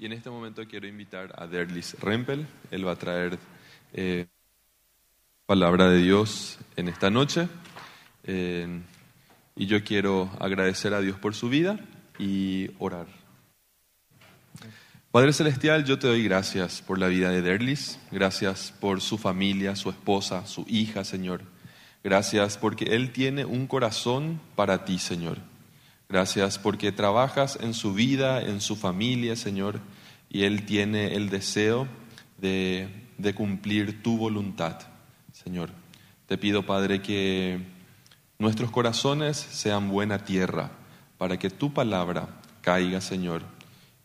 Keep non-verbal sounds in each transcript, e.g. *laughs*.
Y en este momento quiero invitar a Derlis Rempel. Él va a traer eh, palabra de Dios en esta noche. Eh, y yo quiero agradecer a Dios por su vida y orar. Padre Celestial, yo te doy gracias por la vida de Derlis, gracias por su familia, su esposa, su hija, Señor. Gracias porque Él tiene un corazón para ti, Señor. Gracias porque trabajas en su vida, en su familia, Señor, y Él tiene el deseo de, de cumplir tu voluntad, Señor. Te pido, Padre, que nuestros corazones sean buena tierra para que tu palabra caiga, Señor,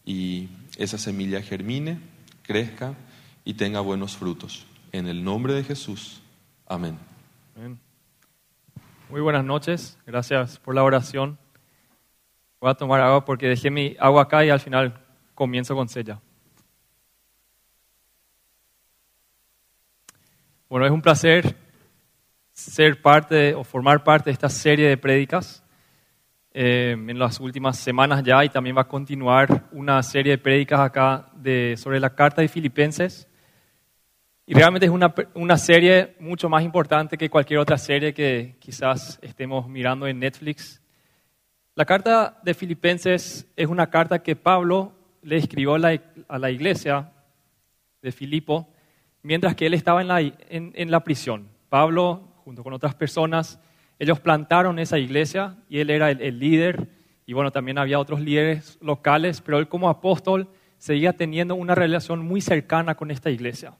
y esa semilla germine, crezca y tenga buenos frutos. En el nombre de Jesús. Amén. Amén. Muy buenas noches, gracias por la oración. Voy a tomar agua porque dejé mi agua acá y al final comienzo con sella. Bueno, es un placer ser parte o formar parte de esta serie de prédicas eh, en las últimas semanas ya y también va a continuar una serie de prédicas acá de, sobre la carta de Filipenses. Y realmente es una, una serie mucho más importante que cualquier otra serie que quizás estemos mirando en Netflix. La carta de Filipenses es una carta que Pablo le escribió a la, iglesia de Filipo mientras que él estaba en la, prisión. Pablo, junto con otras personas, ellos plantaron esa iglesia y él era el, el, líder y bueno, también había otros líderes locales, pero él como apóstol seguía teniendo una relación muy cercana con esta iglesia.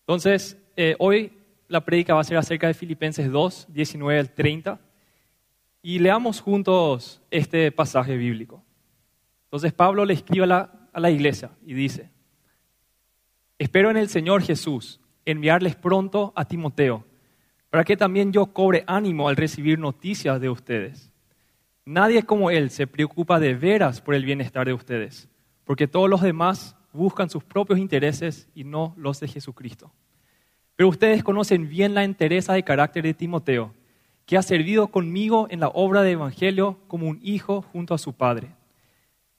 Entonces, eh, hoy la prédica va a ser acerca de Filipenses 2, 19 al 30 y leamos juntos este pasaje bíblico. Entonces Pablo le escribe a la, a la iglesia y dice, espero en el Señor Jesús enviarles pronto a Timoteo para que también yo cobre ánimo al recibir noticias de ustedes. Nadie como Él se preocupa de veras por el bienestar de ustedes, porque todos los demás buscan sus propios intereses y no los de Jesucristo. Pero ustedes conocen bien la entereza de carácter de Timoteo, que ha servido conmigo en la obra de Evangelio como un hijo junto a su padre.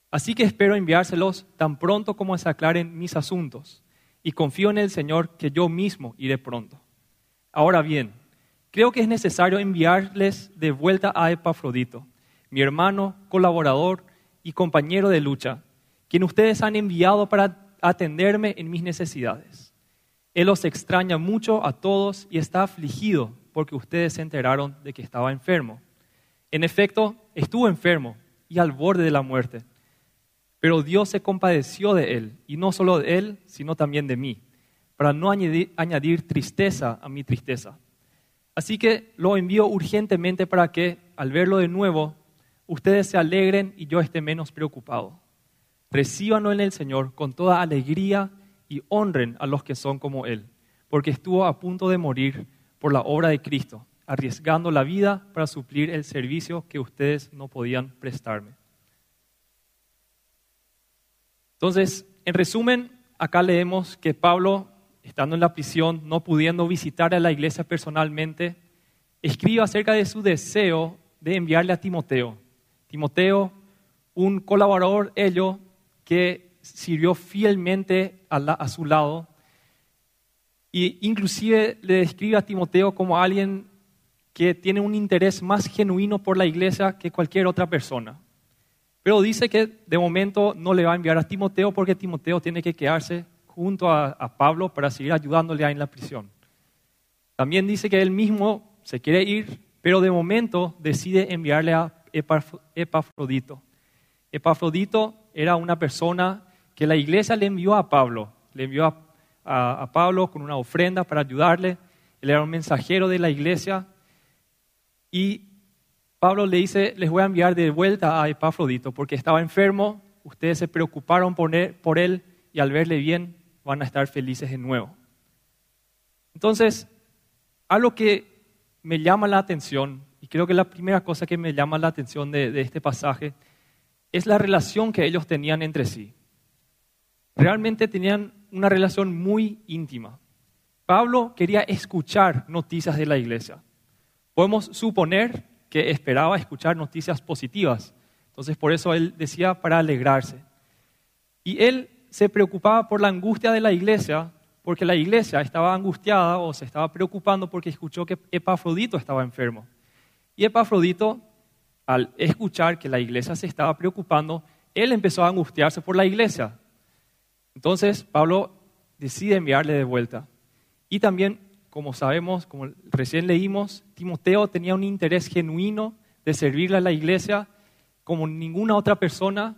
Así que espero enviárselos tan pronto como se aclaren mis asuntos, y confío en el Señor que yo mismo iré pronto. Ahora bien, creo que es necesario enviarles de vuelta a Epafrodito, mi hermano, colaborador y compañero de lucha, quien ustedes han enviado para atenderme en mis necesidades. Él los extraña mucho a todos y está afligido porque ustedes se enteraron de que estaba enfermo. En efecto, estuvo enfermo y al borde de la muerte. Pero Dios se compadeció de él, y no solo de él, sino también de mí, para no añadir, tristeza a mi tristeza. Así que lo envío urgentemente para que, al verlo de nuevo, ustedes se alegren y yo esté menos preocupado. Recíbanlo en el Señor con toda alegría y honren a los que son como Él, porque estuvo a punto de morir por la obra de Cristo, arriesgando la vida para suplir el servicio que ustedes no podían prestarme. Entonces, en resumen, acá leemos que Pablo, estando en la prisión, no pudiendo visitar a la iglesia personalmente, escribe acerca de su deseo de enviarle a Timoteo. Timoteo, un colaborador ello que sirvió fielmente a, su lado y inclusive le describe a Timoteo como alguien que tiene un interés más genuino por la iglesia que cualquier otra persona. Pero dice que de momento no le va a enviar a Timoteo porque Timoteo tiene que quedarse junto a, a Pablo para seguir ayudándole ahí en la prisión. También dice que él mismo se quiere ir, pero de momento decide enviarle a Epafrodito. Epafrodito era una persona que la iglesia le envió a Pablo, le envió a, a, Pablo con una ofrenda para ayudarle. Él era un mensajero de la iglesia y Pablo le dice, les voy a enviar de vuelta a Epafrodito porque estaba enfermo, ustedes se preocuparon por él, por él y al verle bien van a estar felices de nuevo. Entonces, algo que me llama la atención, y creo que la primera cosa que me llama la atención de este pasaje, es la relación que ellos tenían entre sí. Realmente tenían una relación muy íntima. Pablo quería escuchar noticias de la iglesia. Podemos suponer que esperaba escuchar noticias positivas. Entonces, por eso él decía para alegrarse. Y él se preocupaba por la angustia de la iglesia, porque la iglesia estaba angustiada o se estaba preocupando porque escuchó que Epafrodito estaba enfermo. Y Epafrodito, al escuchar que la iglesia se estaba preocupando, él empezó a angustiarse por la iglesia. Entonces Pablo decide enviarle de vuelta. Y también, como sabemos, como recién leímos, Timoteo tenía un interés genuino de servirle a la iglesia como ninguna otra persona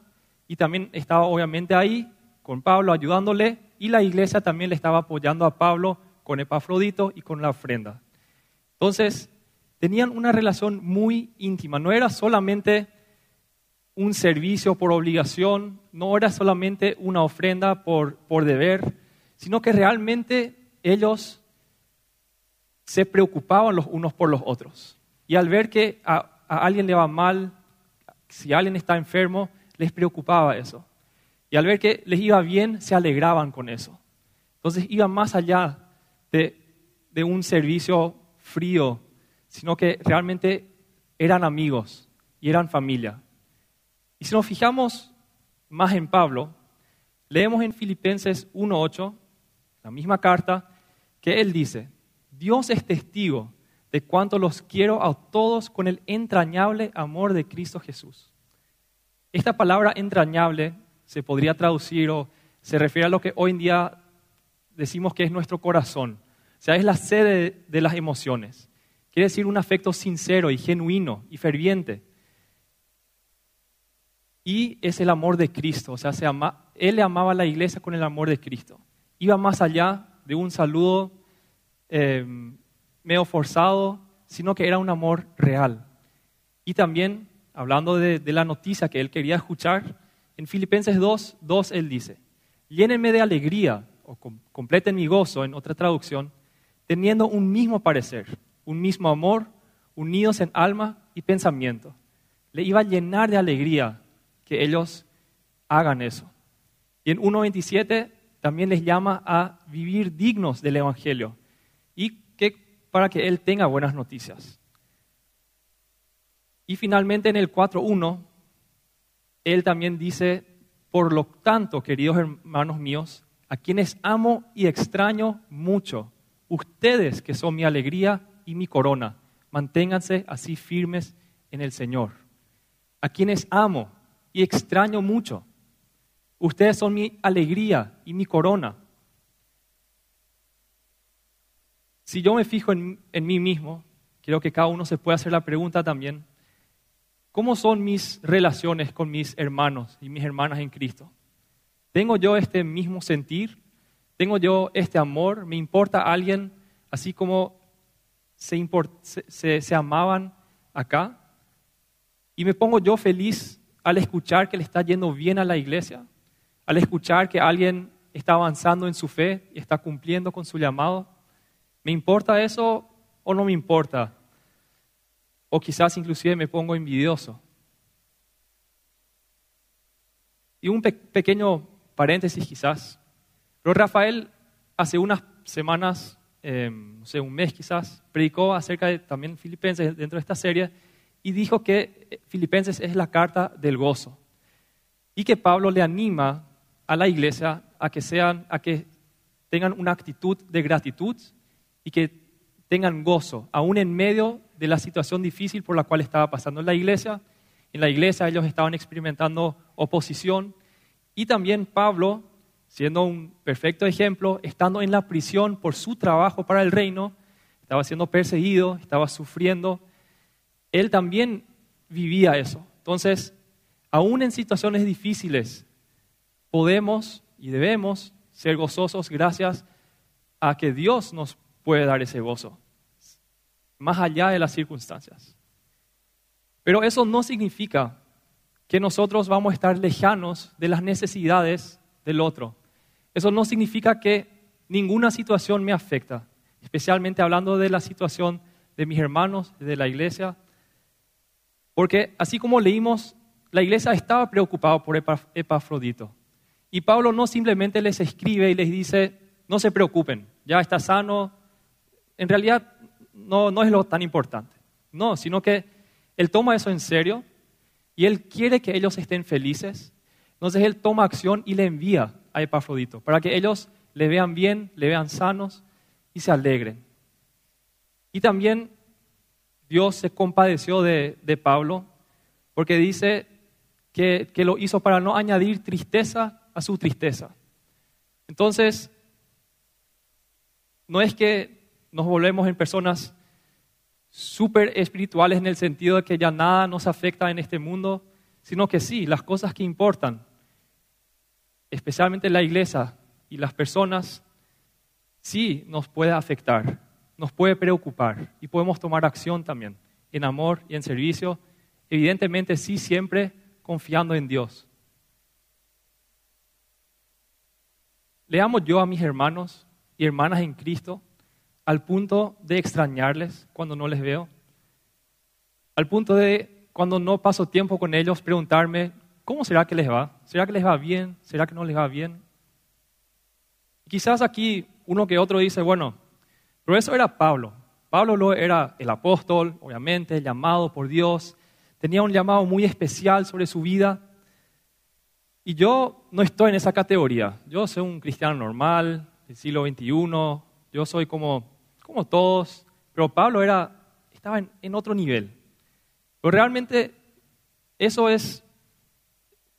y también estaba obviamente ahí con Pablo ayudándole y la iglesia también le estaba apoyando a Pablo con Epafrodito y con la ofrenda. Entonces, tenían una relación muy íntima, no era solamente un servicio por obligación, no era solamente una ofrenda por, por deber, sino que realmente ellos se preocupaban los unos por los otros. Y al ver que a, alguien le va mal, si alguien está enfermo, les preocupaba eso. Y al ver que les iba bien, se alegraban con eso. Entonces iban más allá de, de un servicio frío, sino que realmente eran amigos y eran familia. Y si nos fijamos más en Pablo, leemos en Filipenses 1.8, la misma carta, que él dice, Dios es testigo de cuánto los quiero a todos con el entrañable amor de Cristo Jesús. Esta palabra entrañable se podría traducir o se refiere a lo que hoy en día decimos que es nuestro corazón. O sea, es la sede de las emociones. Quiere decir un afecto sincero y genuino y ferviente. Y es el amor de Cristo. O sea, se él le amaba a la iglesia con el amor de Cristo. Iba más allá de un saludo eh, medio forzado, sino que era un amor real. Y también, hablando de, la noticia que él quería escuchar, en Filipenses 2, 2 él dice, llénenme de alegría, o completen mi gozo, en otra traducción, teniendo un mismo parecer, un mismo amor, unidos en alma y pensamiento. Le iba a llenar de alegría que ellos hagan eso. Y en 1.27 también les llama a vivir dignos del Evangelio y que, para que Él tenga buenas noticias. Y finalmente en el 4.1, Él también dice, por lo tanto, queridos hermanos míos, a quienes amo y extraño mucho, ustedes que son mi alegría y mi corona, manténganse así firmes en el Señor. A quienes amo y extraño mucho, Ustedes son mi alegría y mi corona. Si yo me fijo en, mí mismo, quiero que cada uno se pueda hacer la pregunta también, ¿cómo son mis relaciones con mis hermanos y mis hermanas en Cristo? ¿Tengo yo este mismo sentir? ¿Tengo yo este amor? ¿Me importa alguien así como se, se amaban acá? ¿Y me pongo yo feliz al escuchar que le está yendo bien a la iglesia? al escuchar que alguien está avanzando en su fe y está cumpliendo con su llamado? ¿Me importa eso o no me importa? O quizás inclusive me pongo envidioso. Y un pequeño paréntesis quizás. Pero Rafael hace unas semanas, em, no sé, un mes quizás, predicó acerca de también Filipenses dentro de esta serie y dijo que eh, Filipenses es la carta del gozo. Y que Pablo le anima a la iglesia a que, sean, a que tengan una actitud de gratitud y que tengan gozo, aún en medio de la situación difícil por la cual estaba pasando la iglesia. En la iglesia ellos estaban experimentando oposición y también Pablo, siendo un perfecto ejemplo, estando en la prisión por su trabajo para el reino, estaba siendo perseguido, estaba sufriendo, él también vivía eso. Entonces, aún en situaciones difíciles, podemos y debemos ser gozosos gracias a que Dios nos puede dar ese gozo, más allá de las circunstancias. Pero eso no significa que nosotros vamos a estar lejanos de las necesidades del otro. Eso no significa que ninguna situación me afecta, especialmente hablando de la situación de mis hermanos, de la iglesia, porque así como leímos, la iglesia estaba preocupada por Epafrodito. Y Pablo no simplemente les escribe y les dice, no se preocupen, ya está sano. En realidad no, no es lo tan importante. No, sino que él toma eso en serio y él quiere que ellos estén felices. Entonces él toma acción y le envía a Epafrodito para que ellos le vean bien, le vean sanos y se alegren. Y también Dios se compadeció de, Pablo porque dice que, que lo hizo para no añadir tristeza a su tristeza. Entonces, no es que nos volvemos en personas súper espirituales en el sentido de que ya nada nos afecta en este mundo, sino que sí, las cosas que importan, especialmente la iglesia y las personas, sí nos puede afectar, nos puede preocupar y podemos tomar acción también en amor y en servicio, evidentemente sí siempre confiando en Dios. Le amo yo a mis hermanos y hermanas en Cristo al punto de extrañarles cuando no les veo, al punto de cuando no paso tiempo con ellos preguntarme, ¿cómo será que les va? ¿Será que les va bien? ¿Será que no les va bien? quizás aquí uno que otro dice, bueno, pero eso era Pablo. Pablo era el apóstol, obviamente, llamado por Dios, tenía un llamado muy especial sobre su vida. Y yo no estoy en esa categoría. Yo soy un cristiano normal, del siglo XXI, yo soy como como todos, pero Pablo estaba en, otro nivel. Pero realmente eso es,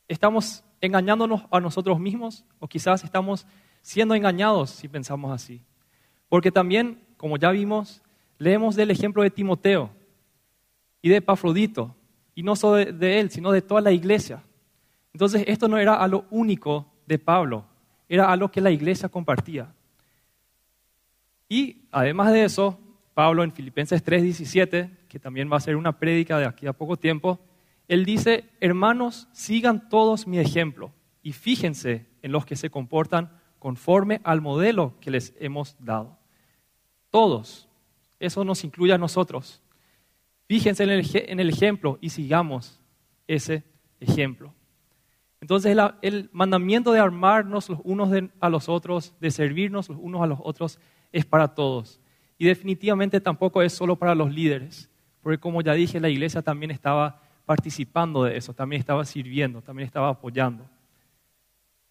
estamos engañándonos a nosotros mismos o quizás estamos siendo engañados si pensamos así. Porque también, como ya vimos, leemos del ejemplo de Timoteo y de Epafrodito, y no solo de, de, él, sino de toda la iglesia. Entonces, esto no era a lo único de Pablo, era a lo que la iglesia compartía. Y además de eso, Pablo en Filipenses 3:17, que también va a ser una prédica de aquí a poco tiempo, él dice, hermanos, sigan todos mi ejemplo y fíjense en los que se comportan conforme al modelo que les hemos dado. Todos, eso nos incluye a nosotros. Fíjense en el, ejemplo y sigamos ese ejemplo. Entonces el, mandamiento de armarnos los unos a los otros, de servirnos los unos a los otros, es para todos. Y definitivamente tampoco es solo para los líderes, porque como ya dije, la iglesia también estaba participando de eso, también estaba sirviendo, también estaba apoyando.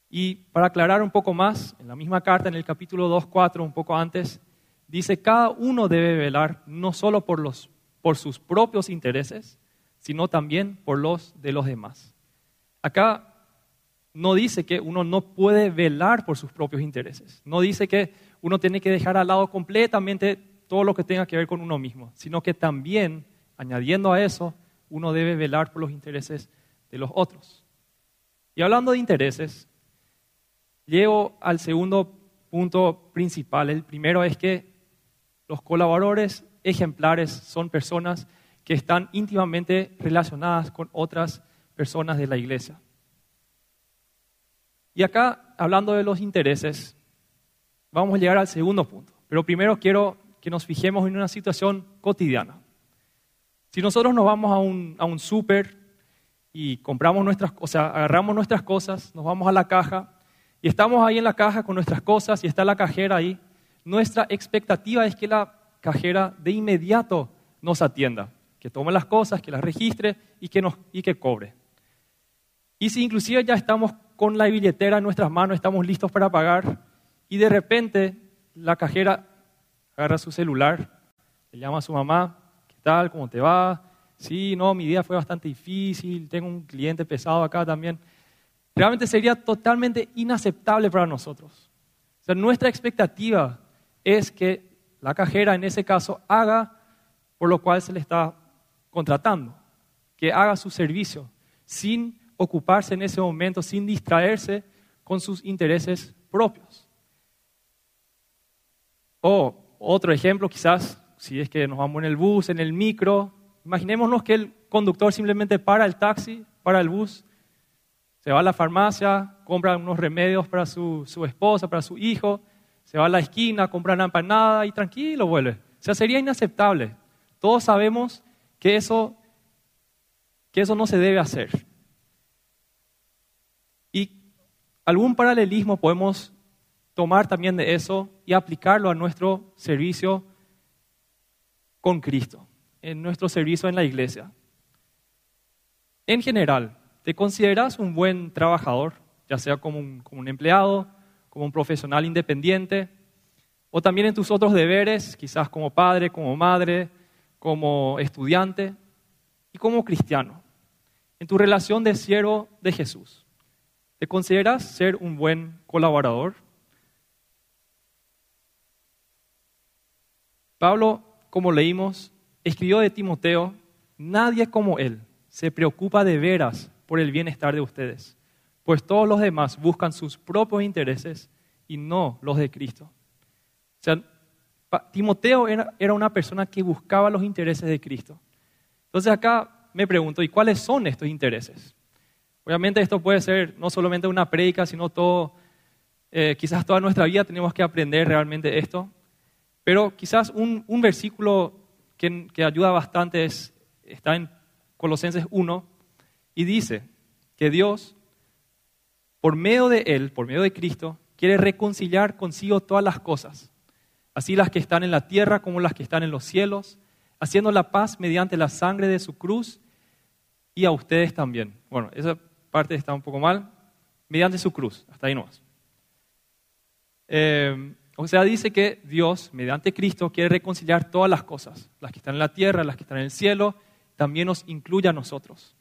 Y para aclarar un poco más, en la misma carta, en el capítulo 2, 4, un poco antes, dice, cada uno debe velar no solo por, los, por sus propios intereses, sino también por los de los demás. Acá no dice que uno no puede velar por sus propios intereses, no dice que uno tiene que dejar al lado completamente todo lo que tenga que ver con uno mismo, sino que también, añadiendo a eso, uno debe velar por los intereses de los otros. Y hablando de intereses, llego al segundo punto principal. El primero es que los colaboradores ejemplares son personas que están íntimamente relacionadas con otras personas de la iglesia. Y acá, hablando de los intereses, vamos a llegar al segundo punto. Pero primero quiero que nos fijemos en una situación cotidiana. Si nosotros nos vamos a un, a súper y compramos nuestras, o sea, agarramos nuestras cosas, nos vamos a la caja y estamos ahí en la caja con nuestras cosas y está la cajera ahí, nuestra expectativa es que la cajera de inmediato nos atienda, que tome las cosas, que las registre y que, y que cobre. Y si inclusive ya estamos con la billetera en nuestras manos, estamos listos para pagar, y de repente la cajera agarra su celular, le llama a su mamá, ¿qué tal? ¿Cómo te va? Sí, no, mi día fue bastante difícil, tengo un cliente pesado acá también. Realmente sería totalmente inaceptable para nosotros. O sea, nuestra expectativa es que la cajera en ese caso haga por lo cual se le está contratando, que haga su servicio sin ocuparse en ese momento, sin distraerse con sus intereses propios. O otro ejemplo, quizás, si es que nos vamos en el bus, en el micro, imaginémonos que el conductor simplemente para el taxi, para el bus, se va a la farmacia, compra unos remedios para su, esposa, para su hijo, se va a la esquina, compra una empanada y tranquilo vuelve. O sea, sería inaceptable. Todos sabemos que eso, que eso no se debe hacer. Y algún paralelismo podemos tomar también de eso y aplicarlo a nuestro servicio con Cristo, en nuestro servicio en la iglesia. En general, ¿te consideras un buen trabajador, ya sea como un, como un empleado, como un profesional independiente, o también en tus otros deberes, quizás como padre, como madre, como estudiante y como cristiano? En tu relación de siervo de Jesús, ¿te consideras ser un buen colaborador? Pablo, como leímos, escribió de Timoteo, nadie como él se preocupa de veras por el bienestar de ustedes, pues todos los demás buscan sus propios intereses y no los de Cristo. O sea, Timoteo era, era una persona que buscaba los intereses de Cristo. Entonces acá me pregunto, ¿y cuáles son estos intereses? Obviamente esto puede ser no solamente una prédica, sino todo, eh, quizás toda nuestra vida tenemos que aprender realmente esto. Pero quizás un, versículo que, que, ayuda bastante es, está en Colosenses 1 y dice que Dios, por medio de Él, por medio de Cristo, quiere reconciliar consigo todas las cosas, así las que están en la tierra como las que están en los cielos, haciendo la paz mediante la sangre de su cruz y a ustedes también. Bueno, esa parte está un poco mal, mediante su cruz, hasta ahí nomás. Eh, o sea, dice que Dios, mediante Cristo, quiere reconciliar todas las cosas, las que están en la tierra, las que están en el cielo, también nos incluye a nosotros.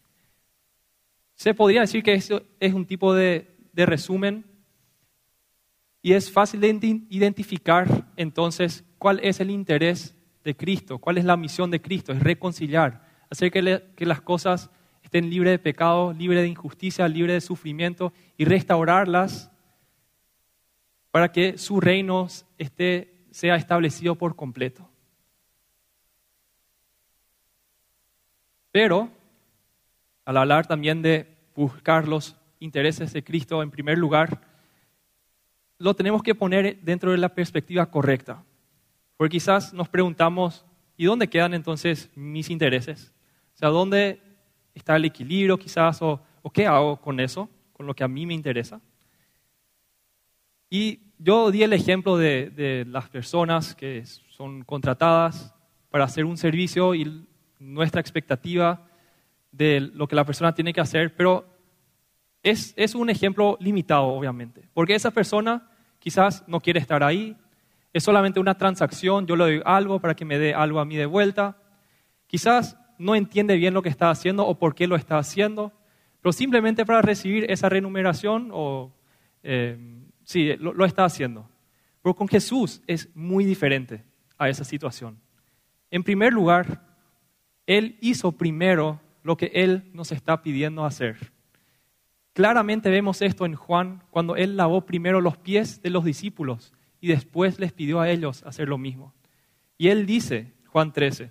Se podría decir que eso es un tipo de, resumen y es fácil de identificar entonces cuál es el interés de Cristo, cuál es la misión de Cristo, es reconciliar, hacer que, que las cosas estén libres de pecado, libres de injusticia, libres de sufrimiento y restaurarlas para que su reino esté, sea establecido por completo. Pero, al hablar también de buscar los intereses de Cristo en primer lugar, lo tenemos que poner dentro de la perspectiva correcta. Porque quizás nos preguntamos, ¿y dónde quedan entonces mis intereses? O sea, ¿dónde está el equilibrio quizás? ¿O, qué hago con eso, con lo que a mí me interesa? Y yo di el ejemplo de, las personas que son contratadas para hacer un servicio y nuestra expectativa de lo que la persona tiene que hacer, pero es, es un ejemplo limitado, obviamente, porque esa persona quizás no quiere estar ahí, es solamente una transacción, yo le doy algo para que me dé algo a mí de vuelta, quizás no entiende bien lo que está haciendo o por qué lo está haciendo, pero simplemente para recibir esa remuneración o... Eh, Sí, lo, está haciendo. Pero con Jesús es muy diferente a esa situación. En primer lugar, Él hizo primero lo que Él nos está pidiendo hacer. Claramente vemos esto en Juan cuando Él lavó primero los pies de los discípulos y después les pidió a ellos hacer lo mismo. Y Él dice, Juan 13,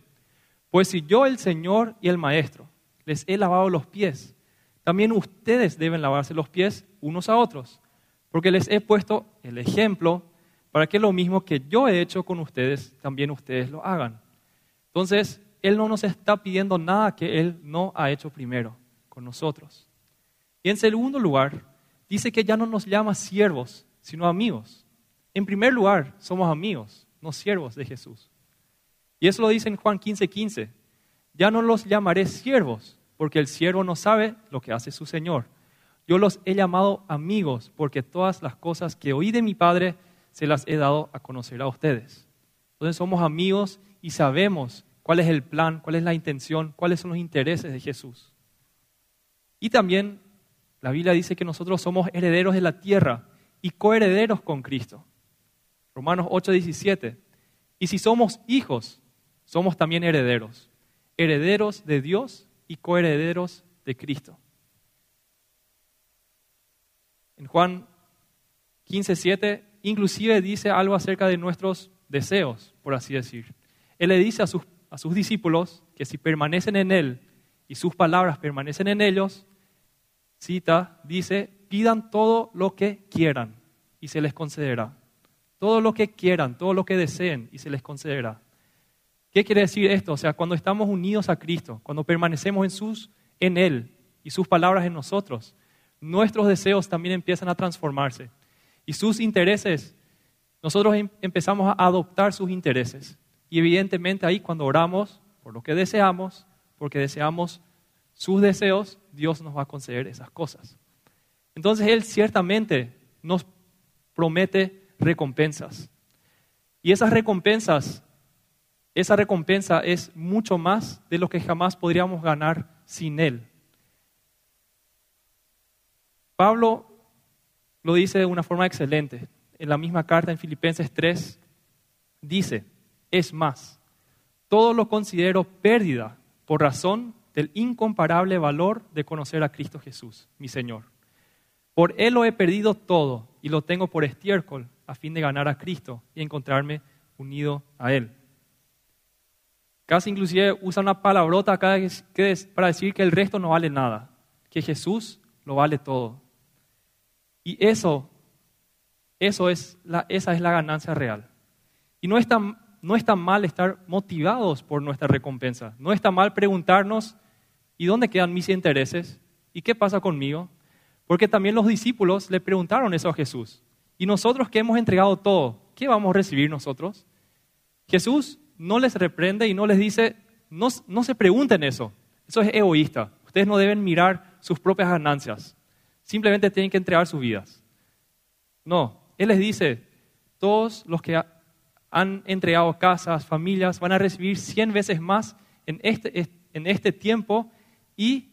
pues si yo el Señor y el Maestro les he lavado los pies, también ustedes deben lavarse los pies unos a otros porque les he puesto el ejemplo para que lo mismo que yo he hecho con ustedes, también ustedes lo hagan. Entonces, Él no nos está pidiendo nada que Él no ha hecho primero con nosotros. Y en segundo lugar, dice que ya no nos llama siervos, sino amigos. En primer lugar, somos amigos, no siervos de Jesús. Y eso lo dice en Juan 15:15. 15. Ya no los llamaré siervos, porque el siervo no sabe lo que hace su Señor yo los he llamado amigos porque todas las cosas que oí de mi Padre se las he dado a conocer a ustedes. Entonces somos amigos y sabemos cuál es el plan, cuál es la intención, cuáles son los intereses de Jesús. Y también la Biblia dice que nosotros somos herederos de la tierra y coherederos con Cristo. Romanos 8:17. Y si somos hijos, somos también herederos. Herederos de Dios y coherederos de Cristo. En Juan 15, 7, inclusive dice algo acerca de nuestros deseos, por así decir. Él le dice a sus, a sus discípulos que si permanecen en Él y sus palabras permanecen en ellos, cita, dice, pidan todo lo que quieran y se les concederá. Todo lo que quieran, todo lo que deseen y se les concederá. ¿Qué quiere decir esto? O sea, cuando estamos unidos a Cristo, cuando permanecemos en, sus, en Él y sus palabras en nosotros, nuestros deseos también empiezan a transformarse. Y sus intereses, nosotros em, empezamos a adoptar sus intereses. Y evidentemente ahí cuando oramos por lo que deseamos, porque deseamos sus deseos, Dios nos va a conceder esas cosas. Entonces Él ciertamente nos promete recompensas. Y esas recompensas, esa recompensa es mucho más de lo que jamás podríamos ganar sin Él. Pablo lo dice de una forma excelente. En la misma carta en Filipenses 3 dice, es más, todo lo considero pérdida por razón del incomparable valor de conocer a Cristo Jesús, mi Señor. Por Él lo he perdido todo y lo tengo por estiércol a fin de ganar a Cristo y encontrarme unido a Él. Casi inclusive usa una palabrota acá para decir que el resto no vale nada, que Jesús lo vale todo. Y eso, eso es la, esa es la ganancia real. Y no está, no está mal estar motivados por nuestra recompensa. No está mal preguntarnos, ¿y dónde quedan mis intereses? ¿Y qué pasa conmigo? Porque también los discípulos le preguntaron eso a Jesús. Y nosotros que hemos entregado todo, ¿qué vamos a recibir nosotros? Jesús no les reprende y no les dice, no, no se pregunten eso. Eso es egoísta. Ustedes no deben mirar sus propias ganancias simplemente tienen que entregar sus vidas. No, Él les dice, todos los que han entregado casas, familias, van a recibir cien veces más en este, en este tiempo y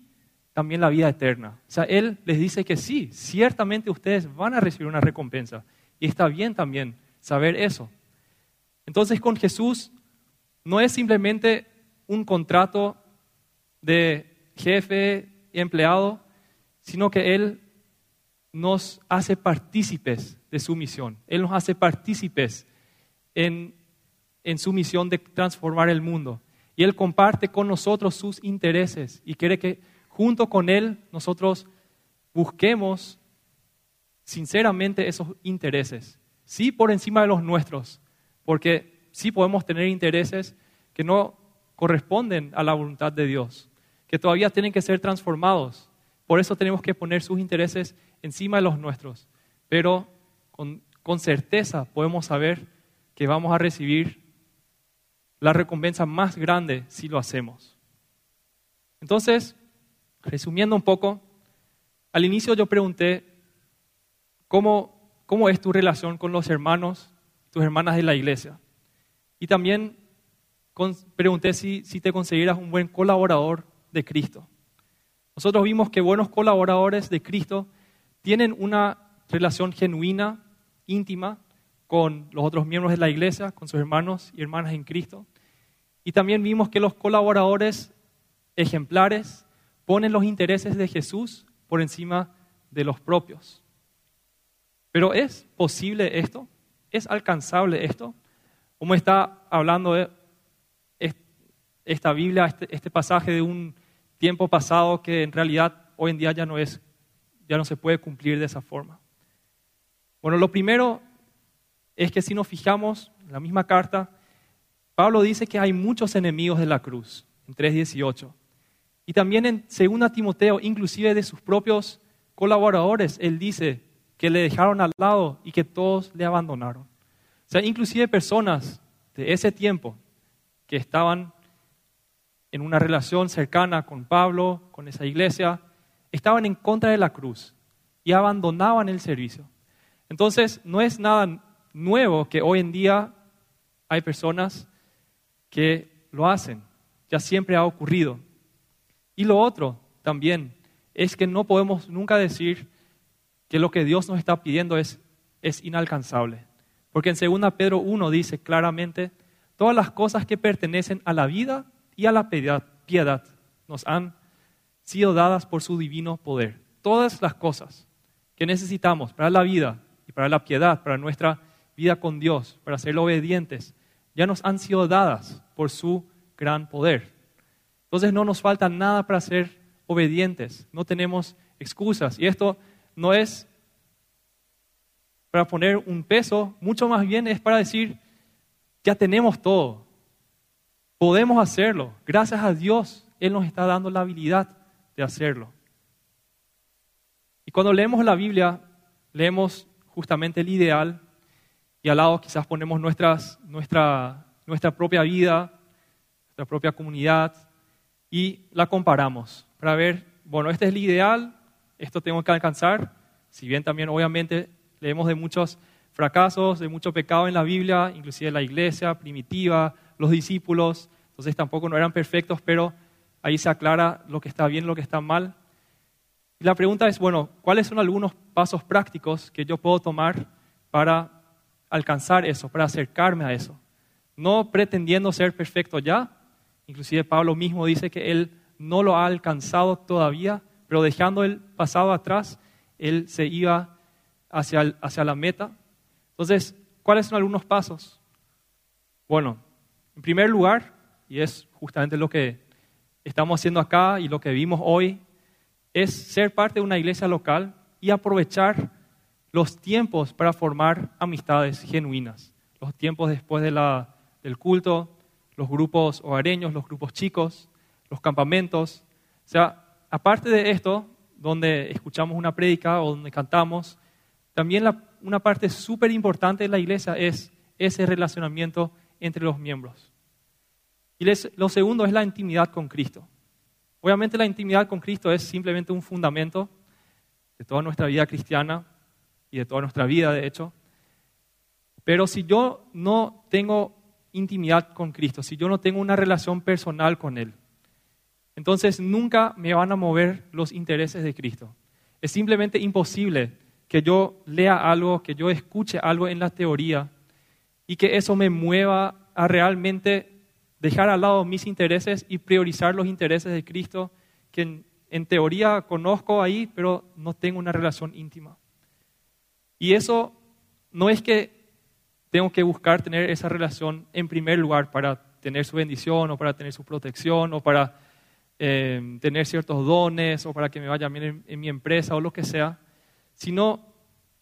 también la vida eterna. O sea, Él les dice que sí, ciertamente ustedes van a recibir una recompensa. Y está bien también saber eso. Entonces con Jesús no es simplemente un contrato de jefe y empleado, sino que Él nos hace partícipes de su misión. Él nos hace partícipes en, su misión de transformar el mundo. Y Él comparte con nosotros sus intereses y quiere que junto con Él nosotros busquemos sinceramente esos intereses. Sí por encima de los nuestros, porque sí podemos tener intereses que no corresponden a la voluntad de Dios, que todavía tienen que ser transformados. Por eso tenemos que poner sus intereses encima de los nuestros, pero con certeza podemos saber que vamos a recibir la recompensa más grande si lo hacemos. Entonces, resumiendo un poco, al inicio yo pregunté, ¿cómo, cómo es tu relación con los hermanos, tus hermanas de la iglesia? Y también pregunté si, si te consideras un buen colaborador de Cristo. Nosotros vimos que buenos colaboradores de Cristo tienen una relación genuina, íntima, con los otros miembros de la iglesia, con sus hermanos y hermanas en Cristo. Y también vimos que los colaboradores ejemplares ponen los intereses de Jesús por encima de los propios. Pero ¿es posible esto? ¿Es alcanzable esto? Como está hablando esta Biblia, este, este pasaje de un tiempo pasado que en realidad hoy en día ya no es ya no se puede cumplir de esa forma. Bueno, lo primero es que si nos fijamos en la misma carta, Pablo dice que hay muchos enemigos de la cruz, en 3.18. Y también en 2 Timoteo, inclusive de sus propios colaboradores, él dice que le dejaron al lado y que todos le abandonaron. O sea, inclusive personas de ese tiempo que estaban en una relación cercana con Pablo, con esa iglesia, estaban en contra de la cruz y abandonaban el servicio. Entonces, no es nada nuevo que hoy en día hay personas que lo hacen, ya siempre ha ocurrido. Y lo otro también es que no podemos nunca decir que lo que Dios nos está pidiendo es, es inalcanzable. Porque en 2 Pedro 1 dice claramente, todas las cosas que pertenecen a la vida y a la piedad, piedad nos han sido dadas por su divino poder. Todas las cosas que necesitamos para la vida y para la piedad, para nuestra vida con Dios, para ser obedientes, ya nos han sido dadas por su gran poder. Entonces no nos falta nada para ser obedientes, no tenemos excusas. Y esto no es para poner un peso, mucho más bien es para decir, ya tenemos todo, podemos hacerlo, gracias a Dios, Él nos está dando la habilidad de hacerlo. Y cuando leemos la Biblia, leemos justamente el ideal y al lado quizás ponemos nuestras, nuestra, nuestra propia vida, nuestra propia comunidad y la comparamos para ver, bueno, este es el ideal, esto tengo que alcanzar, si bien también obviamente leemos de muchos fracasos, de mucho pecado en la Biblia, inclusive la iglesia primitiva, los discípulos, entonces tampoco no eran perfectos, pero ahí se aclara lo que está bien, lo que está mal. Y la pregunta es, bueno, ¿cuáles son algunos pasos prácticos que yo puedo tomar para alcanzar eso, para acercarme a eso? No pretendiendo ser perfecto ya, inclusive Pablo mismo dice que él no lo ha alcanzado todavía, pero dejando el pasado atrás, él se iba hacia, hacia la meta. Entonces, ¿cuáles son algunos pasos? Bueno, en primer lugar, y es justamente lo que estamos haciendo acá y lo que vimos hoy, es ser parte de una iglesia local y aprovechar los tiempos para formar amistades genuinas. Los tiempos después de la, del culto, los grupos hogareños, los grupos chicos, los campamentos. O sea, aparte de esto, donde escuchamos una prédica o donde cantamos, también una parte súper importante de la iglesia es ese relacionamiento entre los miembros. Y lo segundo es la intimidad con Cristo. Obviamente la intimidad con Cristo es simplemente un fundamento de toda nuestra vida cristiana y de toda nuestra vida, de hecho. Pero si yo no tengo intimidad con Cristo, si yo no tengo una relación personal con Él, entonces nunca me van a mover los intereses de Cristo. Es simplemente imposible que yo lea algo, que yo escuche algo en la teoría y que eso me mueva a realmente dejar al lado mis intereses y priorizar los intereses de Cristo, que en, teoría conozco ahí, pero no tengo una relación íntima. Y eso no es que tengo que buscar tener esa relación en primer lugar para tener su bendición o para tener su protección o para eh, tener ciertos dones o para que me vaya bien en, mi empresa o lo que sea, sino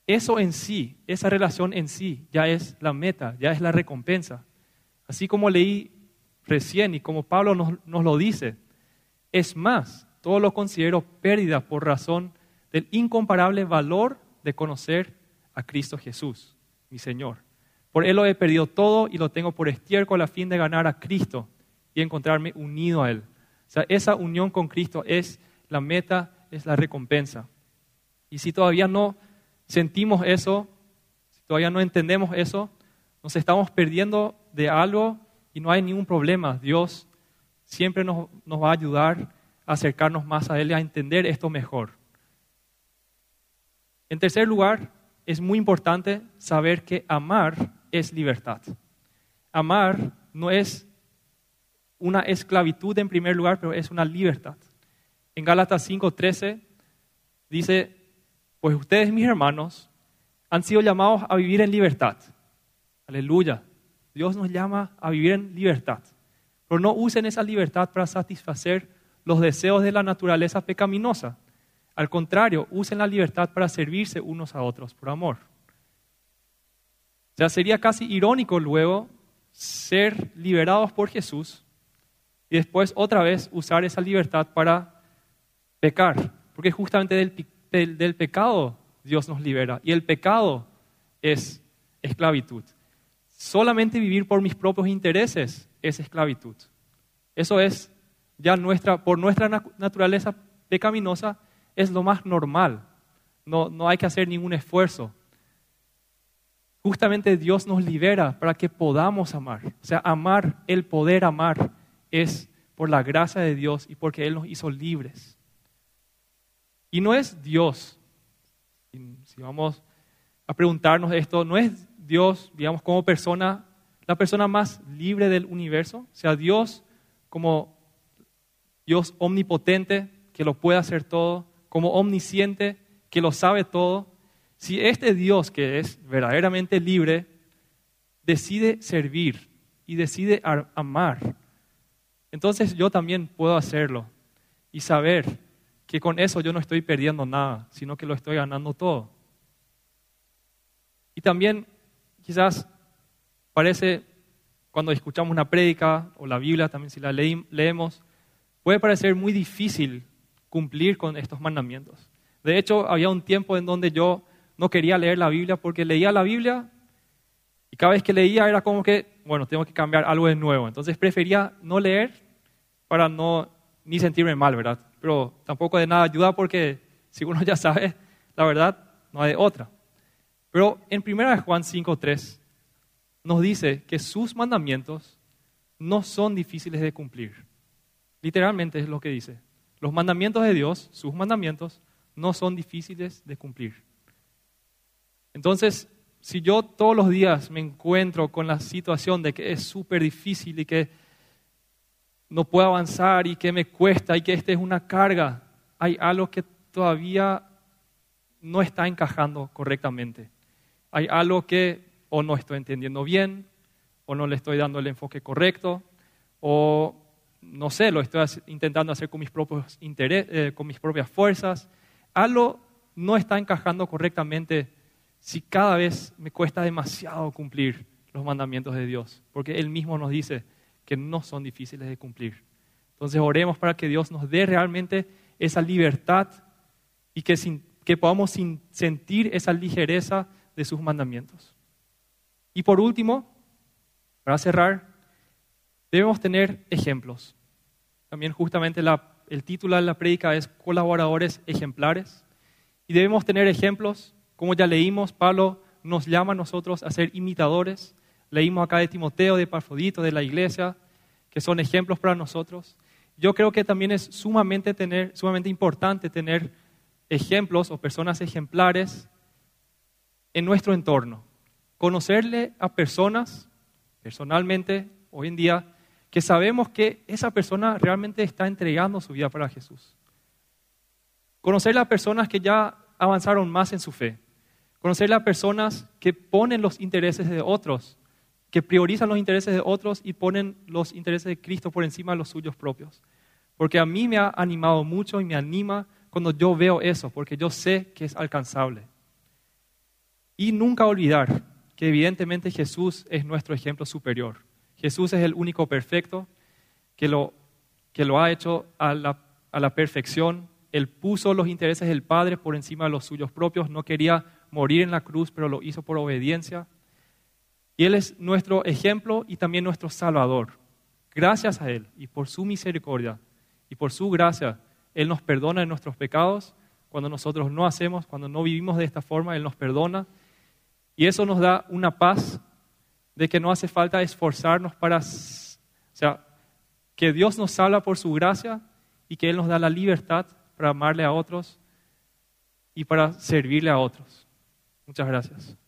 eso en sí, esa relación en sí, ya es la meta, ya es la recompensa. Así como leí recién y como Pablo nos, nos lo dice, es más, todo lo considero pérdida por razón del incomparable valor de conocer a Cristo Jesús, mi Señor. Por Él lo he perdido todo y lo tengo por estiércol a fin de ganar a Cristo y encontrarme unido a Él sea, esa unión con Cristo es la meta, es la recompensa. Y si todavía no sentimos eso, si todavía no entendemos eso, nos estamos perdiendo de algo y no hay ningún problema. Dios siempre nos, nos va a ayudar a acercarnos más a Él y a entender esto mejor. En tercer lugar, es muy importante saber que amar es libertad. Amar no es una esclavitud en primer lugar, pero es una libertad. En Gálatas 5:13 dice, pues ustedes, mis hermanos, han sido llamados a vivir en libertad. Aleluya. Dios nos llama a vivir en libertad. Pero no usen esa libertad para satisfacer los deseos de la naturaleza pecaminosa. Al contrario, usen la libertad para servirse unos a otros por amor. Ya sería casi irónico luego ser liberados por Jesús y después otra vez usar esa libertad para pecar, porque justamente del, del, pecado Dios nos libera y el pecado es esclavitud. Solamente vivir por mis propios intereses es esclavitud. Eso es ya nuestra, por nuestra naturaleza pecaminosa, es lo más normal. No, no hay que hacer ningún esfuerzo. Justamente Dios nos libera para que podamos amar. O sea, amar, el poder amar, es por la gracia de Dios y porque Él nos hizo libres. Y no es Dios, si vamos a preguntarnos esto, no es Dios, digamos, como persona, la persona más libre del universo, o sea, Dios como Dios omnipotente, que lo puede hacer todo, como omnisciente, que lo sabe todo. Si este Dios que es verdaderamente libre, decide servir y decide amar entonces yo también puedo hacerlo y saber que con eso yo no estoy perdiendo nada, sino que lo estoy ganando todo. Y también quizás parece, cuando escuchamos una prédica o la Biblia, también si la leemos, puede parecer muy difícil cumplir con estos mandamientos. De hecho, había un tiempo en donde yo no quería leer la Biblia porque leía la Biblia y cada vez que leía era como que, bueno, tengo que cambiar algo de nuevo. Entonces prefería no leer para no ni sentirme mal, ¿verdad? Pero tampoco de nada ayuda porque *laughs* si uno ya sabe la verdad, no hay otra. Pero en 1 Juan 5.3 nos dice que sus mandamientos no son difíciles de cumplir. Literalmente es lo que dice. Los mandamientos de Dios, sus mandamientos, no son difíciles de cumplir. Entonces, si yo todos los días me encuentro con la situación de que es súper difícil y que no puedo avanzar y que me cuesta y que esta es una carga, hay algo que todavía no está encajando correctamente. Hay algo que o no estoy entendiendo bien, o no le estoy dando el enfoque correcto, o no sé, lo estoy intentando hacer con mis, propios eh, con mis propias fuerzas. Algo no está encajando correctamente si cada vez me cuesta demasiado cumplir los mandamientos de Dios, porque Él mismo nos dice que no son difíciles de cumplir. Entonces oremos para que Dios nos dé realmente esa libertad y que, que podamos sentir esa ligereza de sus mandamientos. Y por último, para cerrar, debemos tener ejemplos. También justamente el título de la prédica es colaboradores ejemplares. Y debemos tener ejemplos, como ya leímos, Pablo nos llama a nosotros a ser imitadores. Leímos acá de Timoteo, de Parfodito, de la iglesia, que son ejemplos para nosotros. Yo creo que también es sumamente, tener, sumamente importante tener ejemplos o personas ejemplares en nuestro entorno. Conocerle a personas, personalmente, hoy en día, que sabemos que esa persona realmente está entregando su vida para Jesús. Conocerle a personas que ya avanzaron más en su fe. Conocerle a personas que ponen los intereses de otros, que priorizan los intereses de otros y ponen los intereses de Cristo por encima de los suyos propios. Porque a mí me ha animado mucho y me anima cuando yo veo eso, porque yo sé que es alcanzable. Y nunca olvidar que evidentemente Jesús es nuestro ejemplo superior. Jesús es el único perfecto que lo, que lo ha hecho a la, a la perfección. Él puso los intereses del Padre por encima de los suyos propios. No quería morir en la cruz, pero lo hizo por obediencia. Y Él es nuestro ejemplo y también nuestro Salvador. Gracias a Él y por su misericordia y por su gracia, Él nos perdona de nuestros pecados. Cuando nosotros no hacemos, cuando no vivimos de esta forma, Él nos perdona y eso nos da una paz de que no hace falta esforzarnos para, o sea, que Dios nos salva por su gracia y que Él nos da la libertad para amarle a otros y para servirle a otros. Muchas gracias.